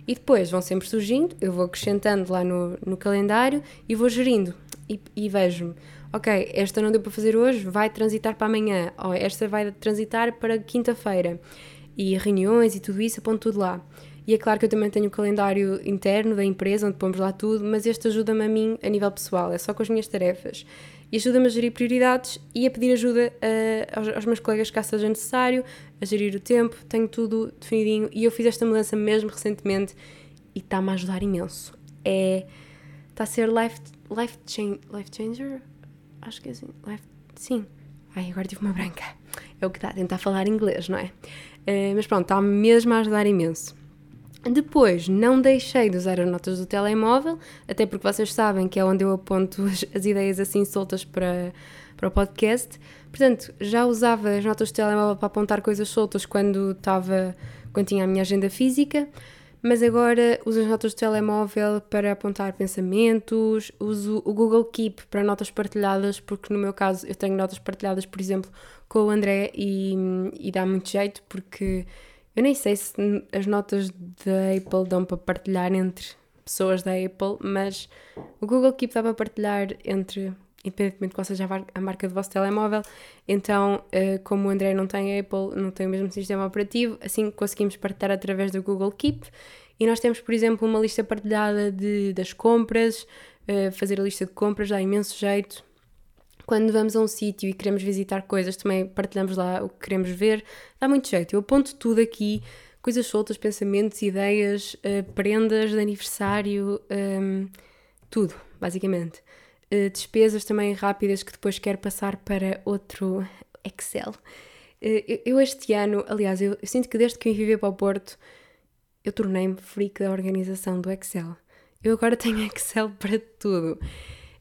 E depois vão sempre surgindo, eu vou acrescentando lá no, no calendário e vou gerindo. E, e vejo-me, ok, esta não deu para fazer hoje, vai transitar para amanhã, ou esta vai transitar para quinta-feira. E reuniões e tudo isso, aponto tudo lá. E é claro que eu também tenho o calendário interno da empresa, onde pomos lá tudo, mas este ajuda-me a mim a nível pessoal, é só com as minhas tarefas e ajuda-me a gerir prioridades e a pedir ajuda uh, aos, aos, meus colegas caso seja necessário, a gerir o tempo, tenho tudo definidinho e eu fiz esta mudança mesmo recentemente e está-me a ajudar imenso. É. Está a ser life, life, change, life changer? Acho que é assim. Life, sim. Ai, agora tive uma branca. É o que a tentar falar inglês, não é? Uh, mas pronto, está mesmo a ajudar imenso. Depois, não deixei de usar as notas do telemóvel, até porque vocês sabem que é onde eu aponto (laughs) as, as, ideias assim soltas para, para o podcast. Portanto, já usava as notas do telemóvel para apontar coisas soltas quando, estava, quando tinha a minha agenda física, mas agora uso as notas do telemóvel para apontar pensamentos, uso o Google Keep para notas partilhadas, porque no meu caso eu tenho notas partilhadas, por exemplo, com o André e, e dá muito jeito, porque eu nem sei se as notas da Apple dão para partilhar entre pessoas da Apple, mas o Google Keep dá para partilhar entre, independentemente de qual seja a marca do vosso telemóvel. Então, eh, como o André não tem Apple, não tem o mesmo sistema operativo, assim conseguimos partilhar através do Google Keep. E nós temos, por exemplo, uma lista partilhada de, das compras, eh, fazer a lista de compras dá imenso jeito quando vamos a um sítio e queremos visitar coisas, também partilhamos lá o que queremos ver, dá muito jeito. Eu aponto tudo aqui, coisas soltas, pensamentos, ideias, uh, prendas de aniversário, ehm, tudo, basicamente. Uh, despesas também rápidas que depois quero passar para outro Excel. Uh, eu, este ano, aliás, eu, eu, sinto que desde que vim viver para o Porto, eu tornei-me freak da organização do Excel. Eu agora (laughs) tenho Excel para tudo.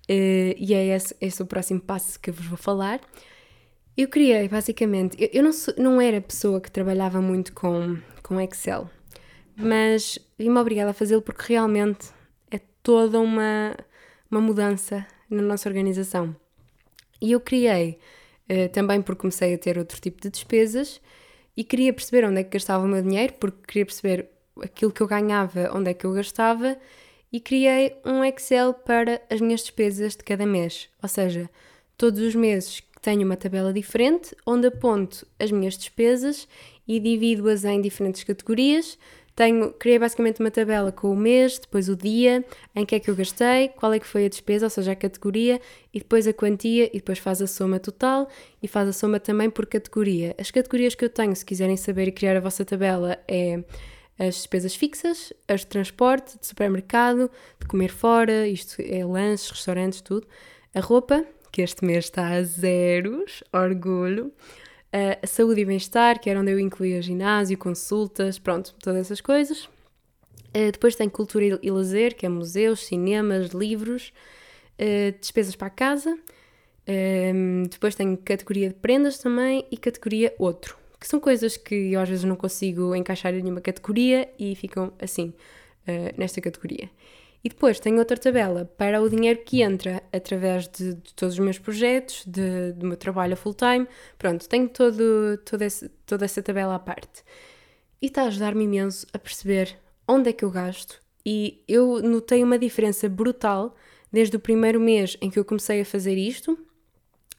Uh, e é esse, esse o próximo passo que vos vou falar. Eu criei, basicamente, eu, eu não, sou, não era pessoa que trabalhava muito com, com Excel, mas vi-me obrigada a fazê-lo porque realmente é toda uma, uma mudança na nossa organização. E eu criei, uh, também porque comecei a ter outro tipo de despesas e queria perceber onde é que gastava o meu dinheiro, porque queria perceber aquilo que eu ganhava, onde é que eu gastava e criei um Excel para as minhas despesas de cada mês. Ou seja, todos os meses tenho uma tabela diferente onde aponto as minhas despesas e divido-as em diferentes categorias. Tenho, criei basicamente uma tabela com o mês, depois o dia, em que é que eu gastei, qual é que foi a despesa, ou seja, a categoria, e depois a quantia, e depois faz a soma total e faz a soma também por categoria. As categorias que eu tenho, se quiserem saber e criar a vossa tabela, é as despesas fixas, as de transporte, de supermercado, de comer fora, isto é lanches, restaurantes, tudo. A roupa, que este mês está a zeros, orgulho saúde e bem-estar, que era onde eu incluía ginásio, consultas, pronto, todas essas coisas. Uh, depois tem cultura e lazer, que é museus, cinemas, livros, uh, despesas para a casa. Uh, depois tem categoria de prendas também e categoria outro, que são coisas que eu às vezes não consigo encaixar em nenhuma categoria e ficam assim, nesta categoria. E depois tenho outra tabela para o dinheiro que entra através de, de todos os meus projetos, de, do meu trabalho a full time. Pronto, tenho todo, todo esse, toda essa tabela à parte. E está a ajudar-me imenso a perceber onde é que eu gasto. E eu notei uma diferença brutal desde o primeiro mês em que eu comecei a fazer isto.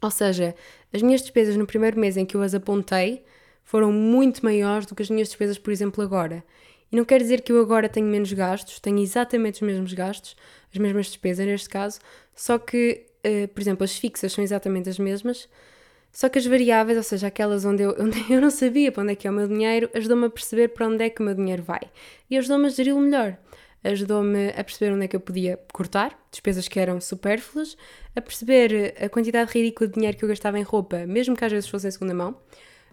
Ou seja, as minhas despesas no primeiro mês em que eu as apontei foram muito maiores do que as minhas despesas, por exemplo, agora. E não quer dizer que eu agora tenho menos gastos, tenho exatamente os mesmos gastos, as mesmas despesas neste caso, só que, uh, por exemplo, as fixas são exatamente as mesmas, só que as variáveis, ou seja, aquelas onde eu, (laughs) onde eu não sabia para onde é que é o meu dinheiro, ajudou-me a perceber para onde é que o meu dinheiro vai. E ajudou-me a gerir o melhor. Ajudou-me a perceber onde é que eu podia cortar, despesas que eram supérfluas, a perceber a quantidade ridícula de dinheiro que eu gastava em roupa, mesmo que às vezes fosse em segunda mão,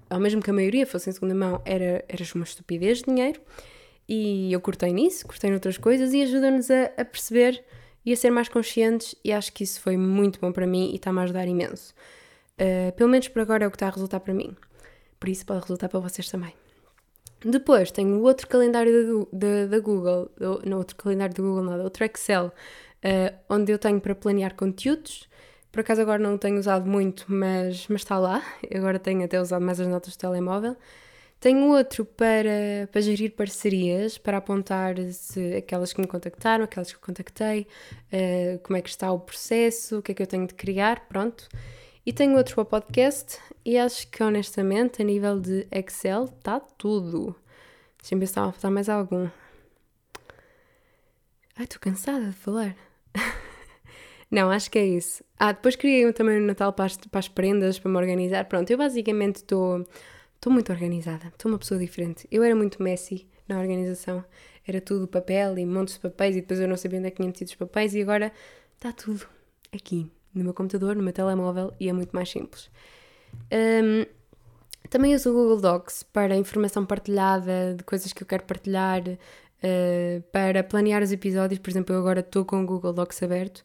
ou mesmo que a maioria fosse em segunda mão, era, era uma estupidez de dinheiro. E eu cortei nisso, cortei noutras coisas e ajuda-nos a, a, perceber e a ser mais conscientes e acho que isso foi muito bom para mim e está-me a ajudar imenso. Uh, pelo menos por agora é o que está a resultar para mim. Por isso pode resultar para vocês também. Depois tenho o outro calendário da, Google, não outro calendário da Google, nada, outro Excel, uh, onde eu tenho para planear conteúdos. Por acaso agora não o tenho usado muito, mas, mas está lá. Agora tenho até usado mais as notas do telemóvel. Tenho outro para, para gerir parcerias, para apontar se aquelas que me contactaram, aquelas que eu contactei, uh, como é que está o processo, o que é que eu tenho de criar, pronto. E tenho outro para podcast e acho que honestamente, a nível de Excel, está tudo. Deixa-me estava a faltar mais algum. Ai, estou cansada de falar. (laughs) Não, acho que é isso. Ah, depois criei um também no Natal para as, para as prendas, para me organizar. Pronto, eu basicamente estou Estou muito organizada, estou uma pessoa diferente. Eu era muito messy na organização, era tudo papel e montes de papéis e depois eu não sabia onde é que tinha metido os papéis e agora está tudo aqui, no meu computador, no meu telemóvel e é muito mais simples. Um, também uso o Google Docs para informação partilhada de coisas que eu quero partilhar, uh, para planear os episódios. Por exemplo, eu agora estou com o Google Docs aberto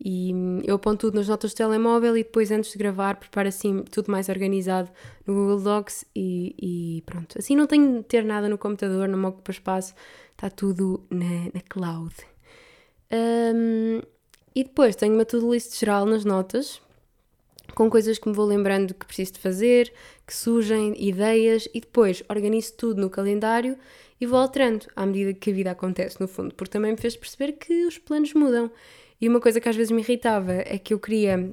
e hum, eu aponto tudo nas notas do telemóvel e depois, antes de gravar, preparo assim tudo mais organizado no Google Docs e, e pronto. Assim não tenho de ter nada no computador, não me ocupa espaço, está tudo na, na cloud. Um, e depois tenho uma to-do list geral nas notas, com coisas que me vou lembrando que preciso de fazer, que surgem, ideias, e depois organizo tudo no calendário e vou alterando à medida que a vida acontece, no fundo, porque também me fez perceber que os planos mudam e uma coisa que às vezes me irritava é que eu queria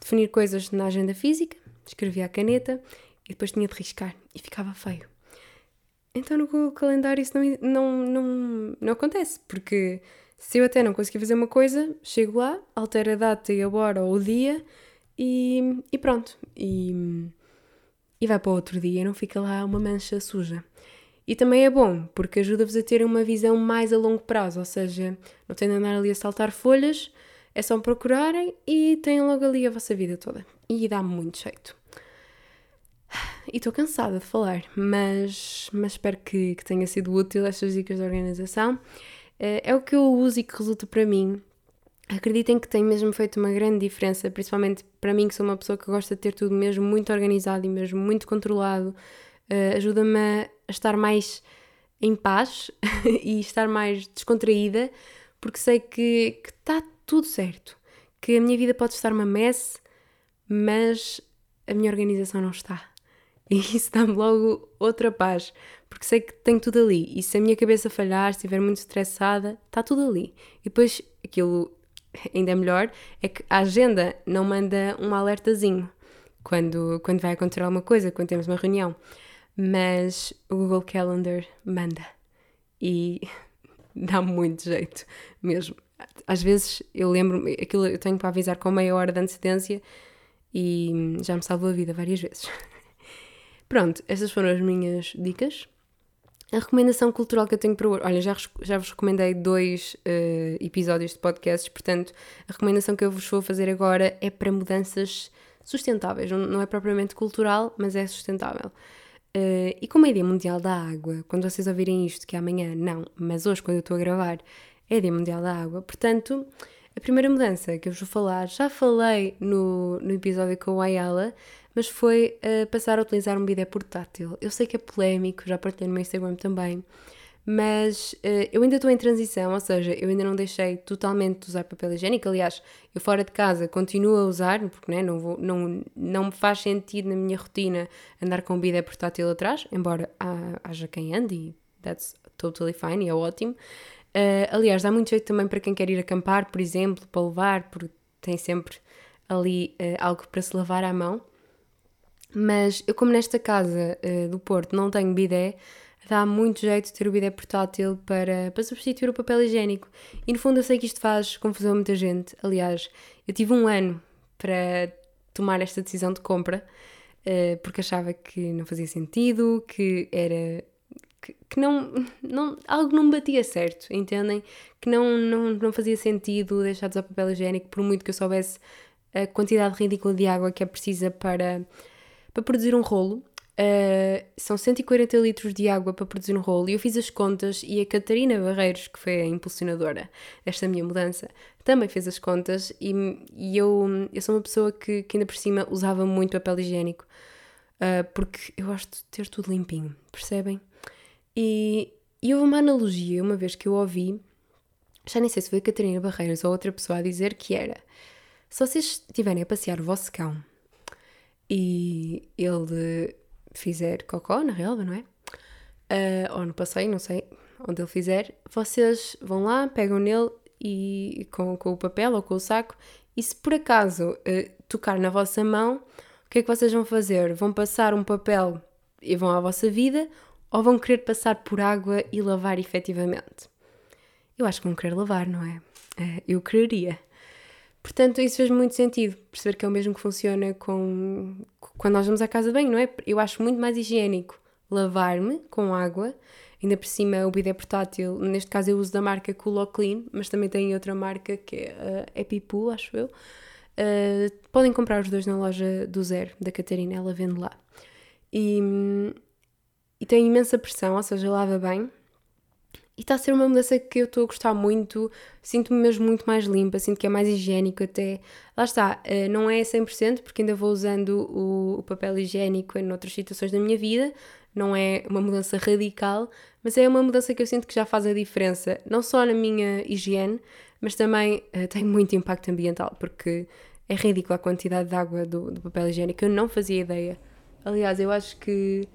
definir coisas na agenda física, escrevia a caneta e depois tinha de riscar e ficava feio. Então no Google Calendário isso não, não, não, não acontece, porque se eu até não conseguir fazer uma coisa, chego lá, altero a data e a hora ou o dia e, e pronto. E, e vai para outro dia, não fica lá uma mancha suja. E também é bom, porque ajuda-vos a ter uma visão mais a longo prazo, ou seja, não têm de andar ali a saltar folhas, é só procurarem e têm logo ali a vossa vida toda. E dá muito jeito. E estou cansada de falar, mas, mas espero que, que tenha sido útil estas dicas de organização. É, é o que eu uso e que resulta para mim. Acreditem que tem mesmo feito uma grande diferença, principalmente para mim, que sou uma pessoa que gosta de ter tudo mesmo muito organizado e mesmo muito controlado. Uh, Ajuda-me a estar mais em paz (laughs) e estar mais descontraída, porque sei que está tudo certo, que a minha vida pode estar uma mess, mas a minha organização não está. (laughs) E isso dá-me logo outra paz, porque sei que tenho tudo ali. E se a minha cabeça falhar, se estiver muito estressada, está tudo ali. E depois, aquilo (laughs) ainda é melhor, é que a agenda não manda um alertazinho quando, quando vai acontecer alguma coisa, quando temos uma reunião. Mas o Google Calendar manda e (laughs) dá muito jeito mesmo. Às vezes eu lembro, aquilo eu tenho para avisar com meia hora de antecedência e já me salvou a vida várias vezes. (laughs) Pronto, estas foram as minhas dicas. A recomendação cultural que eu tenho para hoje. Olha, já, já vos recomendei dois uh, episódios de podcasts, portanto, a recomendação que eu vos vou fazer agora é para mudanças sustentáveis. Não, não é propriamente cultural, mas é sustentável. Uh, e como é Dia Mundial da Água, quando vocês ouvirem isto, que é amanhã, não, mas hoje, quando eu estou a gravar, é Dia Mundial da Água, portanto, a primeira mudança que eu vos vou falar, já falei no, no episódio com a Ayala, mas foi uh, passar a utilizar um bidé portátil. Eu sei que é polémico, já partilhei no meu Instagram também, mas uh, eu ainda estou em transição, ou seja, eu ainda não deixei totalmente de usar papel higiênico. Aliás, eu fora de casa continuo a usar, porque né, não, vou, não, não me faz sentido na minha rotina andar com um bidé portátil atrás, embora haja quem ande e that's totally fine e é ótimo. Uh, aliás, dá muito jeito também para quem quer ir acampar, por exemplo, para levar, porque tem sempre ali uh, algo para se lavar à mão. Mas eu, como nesta casa do Porto não tenho bidé, dá muito jeito ter o bidé portátil para, para substituir o papel higiênico. E no fundo eu sei que isto faz confusão a muita gente. Aliás, eu tive um ano para tomar esta decisão de compra uh, porque achava que não fazia sentido, que era. que, que não, não. algo não batia certo, entendem? Que não, não, não fazia sentido deixar de usar papel higiênico por muito que eu soubesse a quantidade ridícula de água que é precisa para para produzir um rolo. Uh, são 140 litros de água para produzir um rolo e eu fiz as contas e a Catarina Barreiros, que foi a impulsionadora desta minha mudança, também fez as contas e, e eu, eu sou uma pessoa que, que ainda por cima usava muito papel higiênico uh, porque eu gosto de ter tudo limpinho, percebem? E, e houve uma analogia uma vez que eu ouvi, já nem sei se foi a Catarina Barreiros ou outra pessoa a dizer que era se vocês estiverem a passear o vosso cão e ele fizer cocó na relva, não é? Uh, ou no passeio, não sei onde ele fizer, vocês vão lá, pegam nele e com, com o papel ou com o saco e se por acaso uh, tocar na vossa mão, o que é que vocês vão fazer? Vão passar um papel e vão à vossa vida ou vão querer passar por água e lavar efetivamente? Eu acho que vão querer lavar, não é? Uh, eu quereria. Portanto, isso fez muito sentido, perceber que é o mesmo que funciona com quando nós vamos à casa de banho, não é? Eu acho muito mais higiênico lavar-me com água, ainda por cima o bidé portátil, neste caso eu uso da marca Cool Clean, mas também tem outra marca que é a Epipool, acho eu. Uh, podem comprar os dois na loja do Zero, da Catarina, ela vende lá. E, e tem imensa pressão, ou seja, lava bem, e está a ser uma mudança que eu estou a gostar muito, sinto-me mesmo muito mais limpa, sinto que é mais higiênico até. Lá está, eh, não é 100% porque ainda vou usando o, papel higiênico em outras situações da minha vida, não é uma mudança radical, mas é uma mudança que eu sinto que já faz a diferença, não só na minha higiene, mas também uh, tem muito impacto ambiental, porque é ridícula a quantidade de água do, do papel higiênico, eu não fazia ideia. Aliás, eu acho que.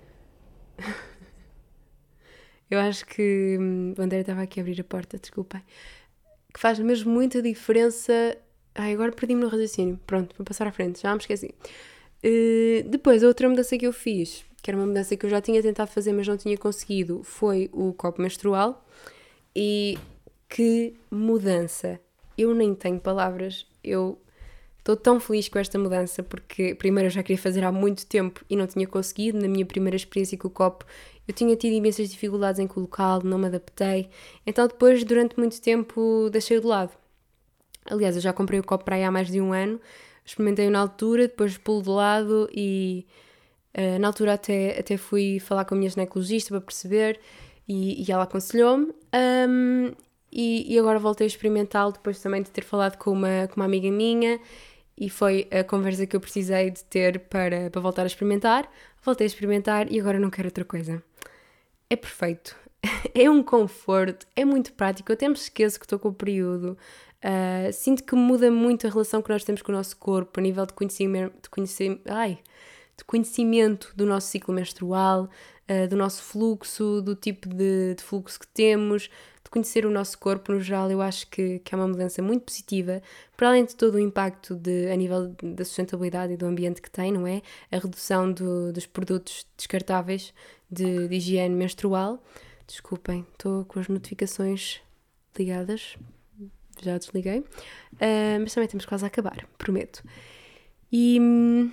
Eu acho que. Hum, o André estava aqui a abrir a porta, desculpem. Que faz mesmo muita diferença. Ai, agora perdi-me no raciocínio. Pronto, vou passar à frente, já me esqueci. Uh, depois, a outra mudança que eu fiz, que era uma mudança que eu já tinha tentado fazer, mas não tinha conseguido, foi o copo menstrual. E que mudança! Eu nem tenho palavras. Eu estou tão feliz com esta mudança porque, primeiro, eu já queria fazer há muito tempo e não tinha conseguido. Na minha primeira experiência com o copo, eu tinha tido imensas dificuldades em colocá-lo, não me adaptei, então depois, durante muito tempo, deixei-o de lado. Aliás, eu já comprei o copo para aí há mais de um ano, experimentei-o na altura, depois pulo de lado e uh, na altura até, até fui falar com a minha ginecologista para perceber e, e ela aconselhou-me. Um, e, e, agora voltei a experimentá-lo depois também de ter falado com uma, com uma amiga minha e foi a conversa que eu precisei de ter para, para voltar a experimentar. Voltei a experimentar e agora não quero outra coisa é perfeito. (laughs) é um conforto, é muito prático. Eu até me esqueço que estou com o período. Uh, sinto que muda muito a relação que nós temos com o nosso corpo a nível de conhecimento, de conhecimento, ai, de conhecimento do nosso ciclo menstrual, uh, do nosso fluxo, do tipo de, de, fluxo que temos, de conhecer o nosso corpo no geral, eu acho que, que é uma mudança muito positiva, para além de todo o impacto de, a nível da sustentabilidade e do ambiente que tem, não é? A redução do, dos produtos descartáveis de, de higiene menstrual. Desculpem, estou com as notificações ligadas, já desliguei, uh, mas também temos quase a acabar, prometo. E. Hum,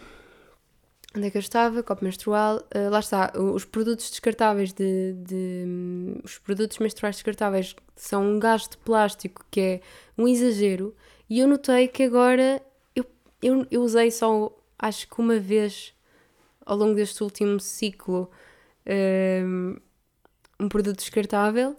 Onde é que eu estava? Copo menstrual. Uh, lá está, os produtos descartáveis de, de um, Os produtos menstruais descartáveis são um gasto de plástico que é um exagero. E eu notei que agora eu, eu, eu usei só, acho que uma vez ao longo deste último ciclo, um, um produto descartável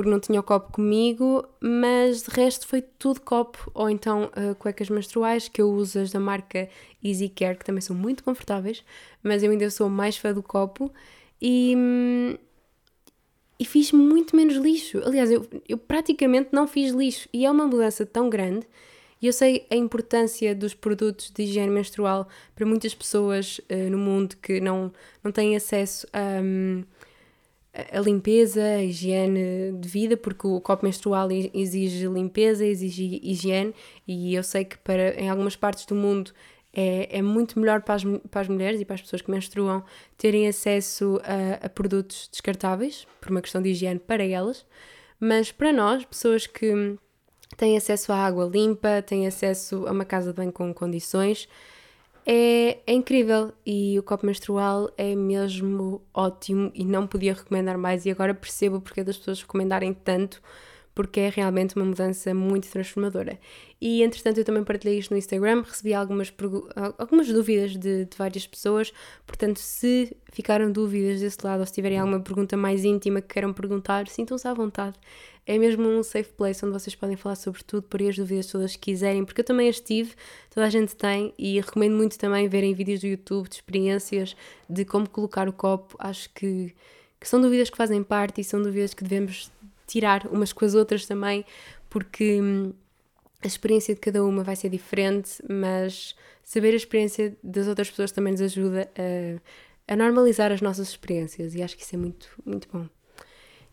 porque não tinha o copo comigo, mas de resto foi tudo copo, ou então uh, cuecas menstruais que eu uso as da marca Easy Care, que também são muito confortáveis, mas eu ainda sou mais fã do copo e, e fiz muito menos lixo. Aliás, eu, eu praticamente não fiz lixo e é uma mudança tão grande. E eu sei a importância dos produtos de higiene menstrual para muitas pessoas uh, no mundo que não, não têm acesso a. Um, a limpeza, a higiene de vida, porque o copo menstrual exige limpeza, exige higiene, e eu sei que para, em algumas partes do mundo é, é muito melhor para as, para as mulheres e para as pessoas que menstruam terem acesso a, a produtos descartáveis, por uma questão de higiene para elas, mas para nós, pessoas que têm acesso à água limpa, têm acesso a uma casa de banho com condições, é, é, incrível e o copo menstrual é mesmo ótimo e não podia recomendar mais. E agora percebo porque das pessoas recomendarem tanto porque é realmente uma mudança muito transformadora. E entretanto eu também partilhei isto no Instagram, recebi algumas, algumas dúvidas de, de, várias pessoas, portanto, se ficaram dúvidas desse lado ou se tiverem alguma pergunta mais íntima que queiram perguntar, sintam-se à vontade. É mesmo um safe place onde vocês podem falar sobre tudo, por as dúvidas todas que quiserem, porque eu também as tive, toda a gente tem, e recomendo muito também verem vídeos do YouTube de experiências de como colocar o copo. Acho que, que são dúvidas que fazem parte e são dúvidas que devemos tirar umas com as outras também, porque hum, a experiência de cada uma vai ser diferente, mas saber a experiência das outras pessoas também nos ajuda a, a normalizar as nossas experiências e acho que isso é muito, muito bom.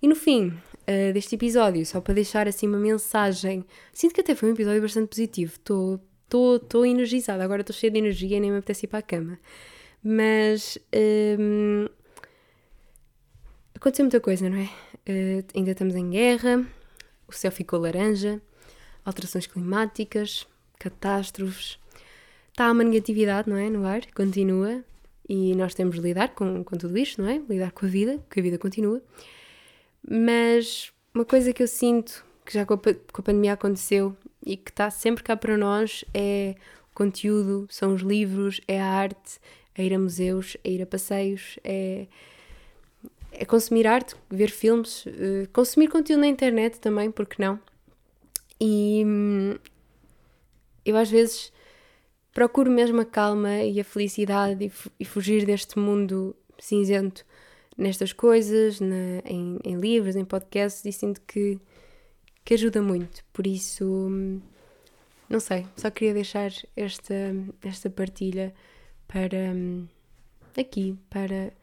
E no fim uh, deste episódio, só para deixar assim uma mensagem, sinto que até foi um episódio bastante positivo, estou energizada, agora estou cheia de energia e nem me apetece ir para a cama. Mas um, aconteceu muita coisa, não é? Uh, ainda estamos em guerra, o céu ficou laranja, alterações climáticas, catástrofes. Está uma negatividade, não é? No ar, continua. E nós temos de lidar com, com tudo isto, não é? Lidar com a vida, porque a vida continua. Mas uma coisa que eu sinto que já com a, com a pandemia aconteceu e que está sempre cá para nós é o conteúdo, são os livros, é a arte, é ir a museus, é ir a passeios, é é consumir arte, ver filmes, uh, consumir conteúdo na internet também, porque não? E hum, eu às vezes procuro mesmo a calma e a felicidade e, e fugir deste mundo cinzento nestas coisas, na, em, em, livros, em podcasts, e sinto que, que ajuda muito. Por isso, hum, não sei, só queria deixar esta, esta partilha para hum, aqui, para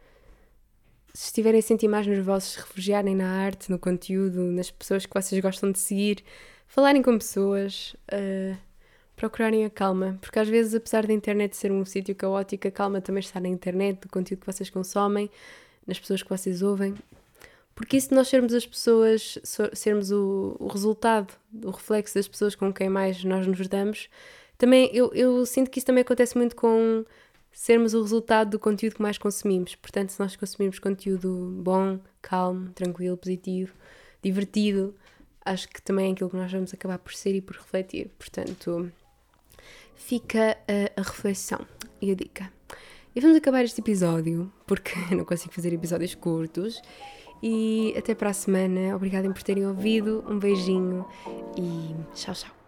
se estiverem a sentir mais nervosos, refugiarem na arte, no conteúdo, nas pessoas que vocês gostam de seguir, falarem com pessoas, uh, procurarem a calma, porque às vezes, apesar da internet ser um sítio caótico, a calma também está na internet, no conteúdo que vocês consomem, nas pessoas que vocês ouvem. Porque isso de nós sermos as pessoas, sermos o, o resultado, o reflexo das pessoas com quem mais nós nos damos, também eu, eu sinto que isso também acontece muito com sermos o resultado do conteúdo que mais consumimos. Portanto, se nós consumirmos conteúdo bom, calmo, tranquilo, positivo, divertido, acho que também é aquilo que nós vamos acabar por ser e por refletir. Portanto, fica a, a reflexão e a dica. E vamos acabar este episódio, porque (laughs) não consigo fazer episódios curtos. E até para a semana. Obrigada por terem ouvido. Um beijinho e tchau, tchau.